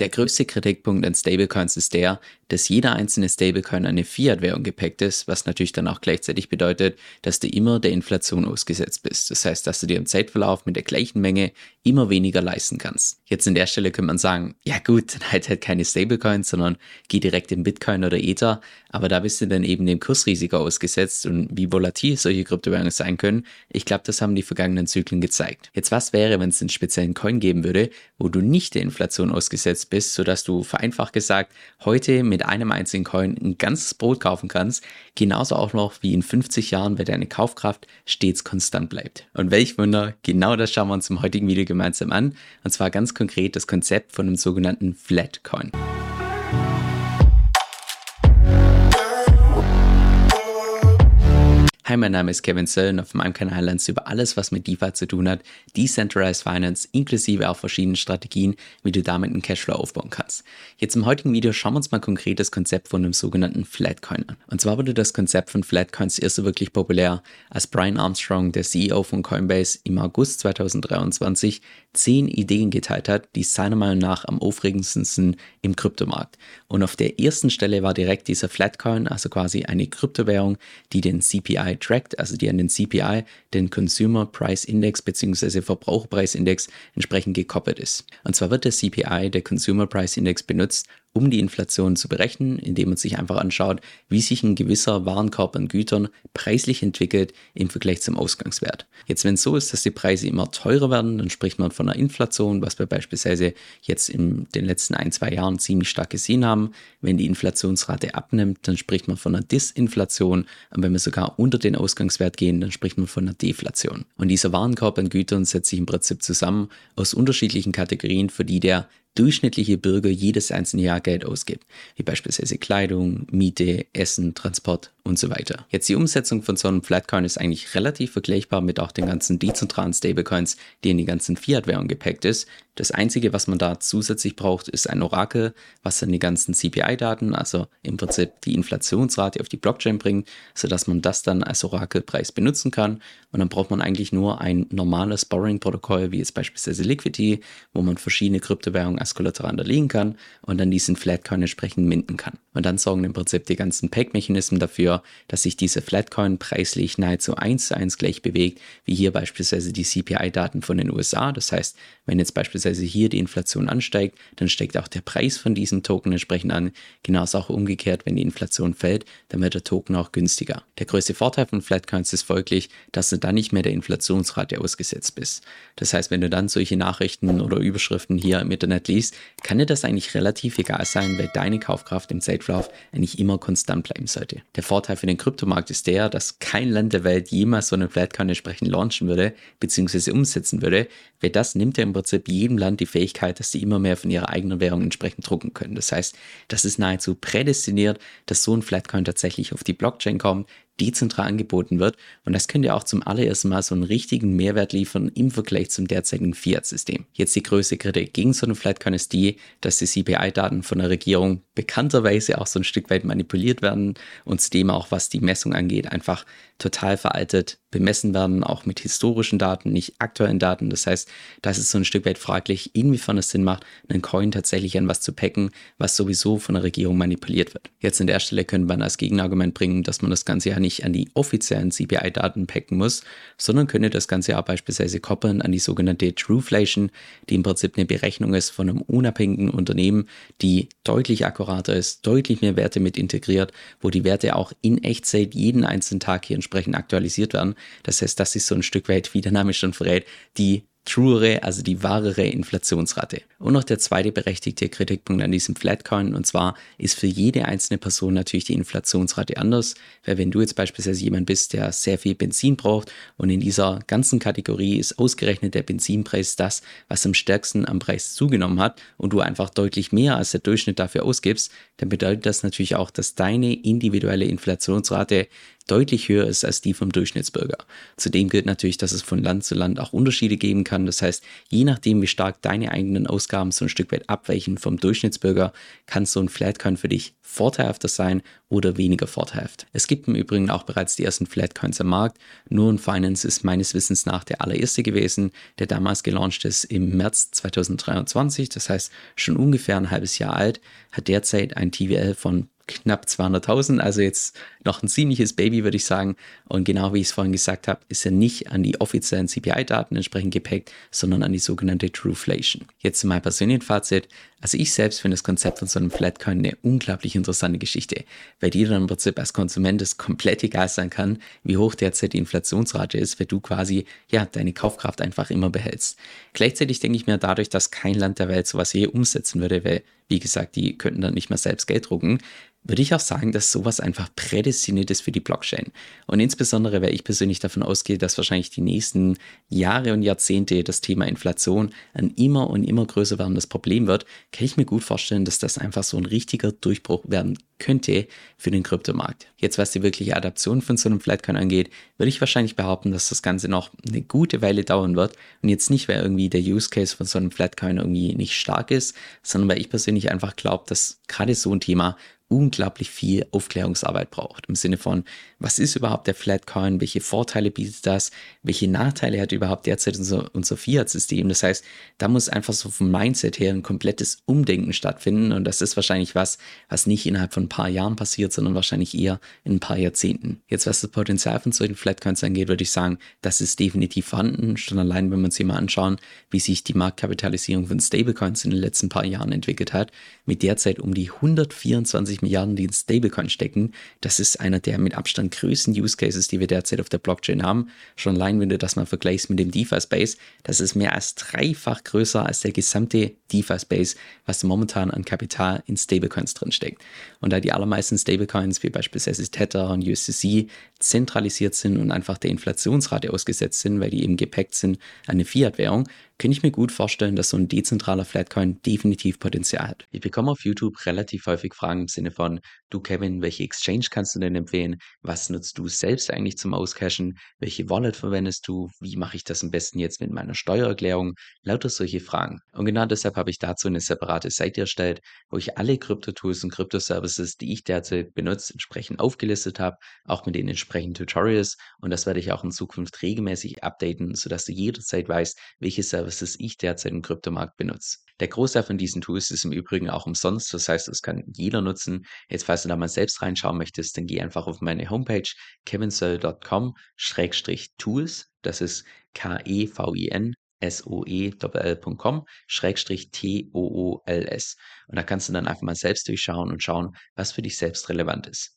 Der größte Kritikpunkt an Stablecoins ist der, dass jeder einzelne Stablecoin eine Fiat-Währung gepackt ist, was natürlich dann auch gleichzeitig bedeutet, dass du immer der Inflation ausgesetzt bist. Das heißt, dass du dir im Zeitverlauf mit der gleichen Menge immer weniger leisten kannst. Jetzt an der Stelle könnte man sagen, ja gut, dann halt halt keine Stablecoins, sondern geh direkt in Bitcoin oder Ether, aber da bist du dann eben dem Kursrisiko ausgesetzt und wie volatil solche Kryptowährungen sein können, ich glaube, das haben die vergangenen Zyklen gezeigt. Jetzt was wäre, wenn es einen speziellen Coin geben würde, wo du nicht der Inflation ausgesetzt ausgesetzt bist, sodass du vereinfacht gesagt heute mit einem einzigen Coin ein ganzes Brot kaufen kannst, genauso auch noch wie in 50 Jahren, weil deine Kaufkraft stets konstant bleibt. Und welch Wunder, genau das schauen wir uns im heutigen Video gemeinsam an, und zwar ganz konkret das Konzept von einem sogenannten Flatcoin. Hi, mein Name ist Kevin Söll und auf meinem Kanal lernst du über alles, was mit DeFi zu tun hat, Decentralized Finance, inklusive auch verschiedenen Strategien, wie du damit einen Cashflow aufbauen kannst. Jetzt im heutigen Video schauen wir uns mal konkret das Konzept von einem sogenannten Flatcoin an. Und zwar wurde das Konzept von Flatcoins erst so wirklich populär, als Brian Armstrong, der CEO von Coinbase, im August 2023 zehn Ideen geteilt hat, die seiner Meinung nach am aufregendsten sind im Kryptomarkt. Und auf der ersten Stelle war direkt dieser Flatcoin, also quasi eine Kryptowährung, die den CPI trackt, also die an den CPI, den Consumer Price Index bzw. Verbraucherpreisindex entsprechend gekoppelt ist. Und zwar wird der CPI, der Consumer Price Index, benutzt, um die Inflation zu berechnen, indem man sich einfach anschaut, wie sich ein gewisser Warenkorb an Gütern preislich entwickelt im Vergleich zum Ausgangswert. Jetzt, wenn es so ist, dass die Preise immer teurer werden, dann spricht man von einer Inflation, was wir beispielsweise jetzt in den letzten ein, zwei Jahren ziemlich stark gesehen haben. Wenn die Inflationsrate abnimmt, dann spricht man von einer Disinflation. Und wenn wir sogar unter den Ausgangswert gehen, dann spricht man von einer Deflation. Und dieser Warenkorb an Gütern setzt sich im Prinzip zusammen aus unterschiedlichen Kategorien, für die der durchschnittliche Bürger jedes einzelne Jahr Geld ausgibt, wie beispielsweise Kleidung, Miete, Essen, Transport und so weiter. Jetzt die Umsetzung von so einem Flatcoin ist eigentlich relativ vergleichbar mit auch den ganzen dezentralen Stablecoins, die in die ganzen Fiat-Währungen gepackt ist. Das Einzige, was man da zusätzlich braucht, ist ein Orakel, was dann die ganzen CPI-Daten, also im Prinzip die Inflationsrate auf die Blockchain bringt, sodass man das dann als Orakelpreis benutzen kann. Und dann braucht man eigentlich nur ein normales Borrowing-Protokoll, wie jetzt beispielsweise Liquidity, wo man verschiedene Kryptowährungen als Kollateral unterlegen kann und dann diesen Flatcoin entsprechend minden kann. Und dann sorgen im Prinzip die ganzen Peg-Mechanismen dafür, dass sich diese Flatcoin preislich nahezu eins zu eins gleich bewegt, wie hier beispielsweise die CPI-Daten von den USA. Das heißt, wenn jetzt beispielsweise hier die Inflation ansteigt, dann steigt auch der Preis von diesem Token entsprechend an. Genauso auch umgekehrt, wenn die Inflation fällt, dann wird der Token auch günstiger. Der größte Vorteil von Flatcoins ist folglich, dass du dann nicht mehr der Inflationsrate ausgesetzt bist. Das heißt, wenn du dann solche Nachrichten oder Überschriften hier im Internet liest, kann dir das eigentlich relativ egal sein, weil deine Kaufkraft im Zeitverlauf eigentlich immer konstant bleiben sollte. Der Vorteil für den Kryptomarkt ist der, dass kein Land der Welt jemals so einen Flatcoin entsprechend launchen würde, bzw. umsetzen würde, weil das nimmt ja im Prinzip jedem Land die Fähigkeit, dass sie immer mehr von ihrer eigenen Währung entsprechend drucken können. Das heißt, das ist nahezu prädestiniert, dass so ein Flatcoin tatsächlich auf die Blockchain kommt, dezentral angeboten wird. Und das könnte auch zum allerersten Mal so einen richtigen Mehrwert liefern im Vergleich zum derzeitigen Fiat-System. Jetzt die größte Kritik gegen so einen Flatcoin ist die, dass die CPI-Daten von der Regierung bekannterweise auch so ein Stück weit manipuliert werden und zudem auch, was die Messung angeht, einfach total veraltet bemessen werden, auch mit historischen Daten, nicht aktuellen Daten. Das heißt, das ist so ein Stück weit fraglich, inwiefern es Sinn macht, einen Coin tatsächlich an was zu packen, was sowieso von der Regierung manipuliert wird. Jetzt an der Stelle könnte man als Gegenargument bringen, dass man das Ganze ja nicht an die offiziellen CPI-Daten packen muss, sondern könnte das Ganze auch beispielsweise koppeln an die sogenannte Trueflation, die im Prinzip eine Berechnung ist von einem unabhängigen Unternehmen, die deutlich akkurater ist, deutlich mehr Werte mit integriert, wo die Werte auch in Echtzeit jeden einzelnen Tag hier entsprechend aktualisiert werden. Das heißt, das ist so ein Stück weit, wie der Name schon verrät, die truere, also die wahrere Inflationsrate. Und noch der zweite berechtigte Kritikpunkt an diesem Flatcoin, und zwar ist für jede einzelne Person natürlich die Inflationsrate anders, weil wenn du jetzt beispielsweise jemand bist, der sehr viel Benzin braucht und in dieser ganzen Kategorie ist ausgerechnet der Benzinpreis das, was am stärksten am Preis zugenommen hat und du einfach deutlich mehr als der Durchschnitt dafür ausgibst, dann bedeutet das natürlich auch, dass deine individuelle Inflationsrate deutlich höher ist als die vom Durchschnittsbürger. Zudem gilt natürlich, dass es von Land zu Land auch Unterschiede geben kann. Das heißt, je nachdem, wie stark deine eigenen Ausgaben so ein Stück weit abweichen vom Durchschnittsbürger, kann so ein Flatcoin für dich vorteilhafter sein oder weniger vorteilhaft. Es gibt im Übrigen auch bereits die ersten Flatcoins am Markt. Nur Finance ist meines Wissens nach der allererste gewesen, der damals gelauncht ist im März 2023. Das heißt, schon ungefähr ein halbes Jahr alt, hat derzeit ein TVL von knapp 200.000, also jetzt noch ein ziemliches Baby, würde ich sagen. Und genau wie ich es vorhin gesagt habe, ist er nicht an die offiziellen CPI-Daten entsprechend gepackt, sondern an die sogenannte Trueflation. Jetzt zu meinem persönlichen Fazit. Also ich selbst finde das Konzept von so einem Flatcoin eine unglaublich interessante Geschichte, weil dir dann im Prinzip als Konsument es komplett egal sein kann, wie hoch derzeit die Inflationsrate ist, weil du quasi ja deine Kaufkraft einfach immer behältst. Gleichzeitig denke ich mir dadurch, dass kein Land der Welt sowas je umsetzen würde, weil wie gesagt, die könnten dann nicht mehr selbst Geld drucken, würde ich auch sagen, dass sowas einfach prädestiniert ist für die Blockchain. Und insbesondere, weil ich persönlich davon ausgehe, dass wahrscheinlich die nächsten Jahre und Jahrzehnte das Thema Inflation ein immer und immer größer werdendes Problem wird, kann ich mir gut vorstellen, dass das einfach so ein richtiger Durchbruch werden könnte für den Kryptomarkt. Jetzt, was die wirkliche Adaption von so einem Flatcoin angeht, würde ich wahrscheinlich behaupten, dass das Ganze noch eine gute Weile dauern wird. Und jetzt nicht, weil irgendwie der Use Case von so einem Flatcoin irgendwie nicht stark ist, sondern weil ich persönlich einfach glaube, dass gerade so ein Thema unglaublich viel Aufklärungsarbeit braucht. Im Sinne von, was ist überhaupt der Flatcoin, welche Vorteile bietet das, welche Nachteile hat überhaupt derzeit unser, unser Fiat-System. Das heißt, da muss einfach so vom Mindset her ein komplettes Umdenken stattfinden und das ist wahrscheinlich was, was nicht innerhalb von ein paar Jahren passiert, sondern wahrscheinlich eher in ein paar Jahrzehnten. Jetzt, was das Potenzial von solchen Flatcoins angeht, würde ich sagen, das ist definitiv vorhanden, schon allein, wenn wir uns hier mal anschauen, wie sich die Marktkapitalisierung von Stablecoins in den letzten paar Jahren entwickelt hat, mit derzeit um die 124 Milliarden, die in Stablecoin stecken. Das ist einer der mit Abstand größten Use Cases, die wir derzeit auf der Blockchain haben. Schon allein, wenn du das mal vergleichst mit dem DeFi-Space, das ist mehr als dreifach größer als der gesamte DeFi-Space, was momentan an Kapital in Stablecoins drinsteckt. Und da die allermeisten Stablecoins, wie beispielsweise Tether und USDC, zentralisiert sind und einfach der Inflationsrate ausgesetzt sind, weil die eben gepackt sind an eine Fiat-Währung, kann ich mir gut vorstellen, dass so ein dezentraler Flatcoin definitiv Potenzial hat. Ich bekomme auf YouTube relativ häufig Fragen im Sinne von, du Kevin, welche Exchange kannst du denn empfehlen? Was nutzt du selbst eigentlich zum Auscashen? Welche Wallet verwendest du? Wie mache ich das am besten jetzt mit meiner Steuererklärung? Lauter solche Fragen. Und genau deshalb habe ich dazu eine separate Seite erstellt, wo ich alle Krypto-Tools und Krypto-Services, die ich derzeit benutze, entsprechend aufgelistet habe, auch mit den entsprechenden Tutorials. Und das werde ich auch in Zukunft regelmäßig updaten, sodass du jederzeit weißt, welche Services Services ich derzeit im Kryptomarkt benutze. Der Großteil von diesen Tools ist im Übrigen auch umsonst, das heißt, das kann jeder nutzen. Jetzt, falls du da mal selbst reinschauen möchtest, dann geh einfach auf meine Homepage kevinsoe.com-tools, das ist K-E-V-I-N soe.com Schrägstrich T-O-O-L-S. Und da kannst du dann einfach mal selbst durchschauen und schauen, was für dich selbst relevant ist.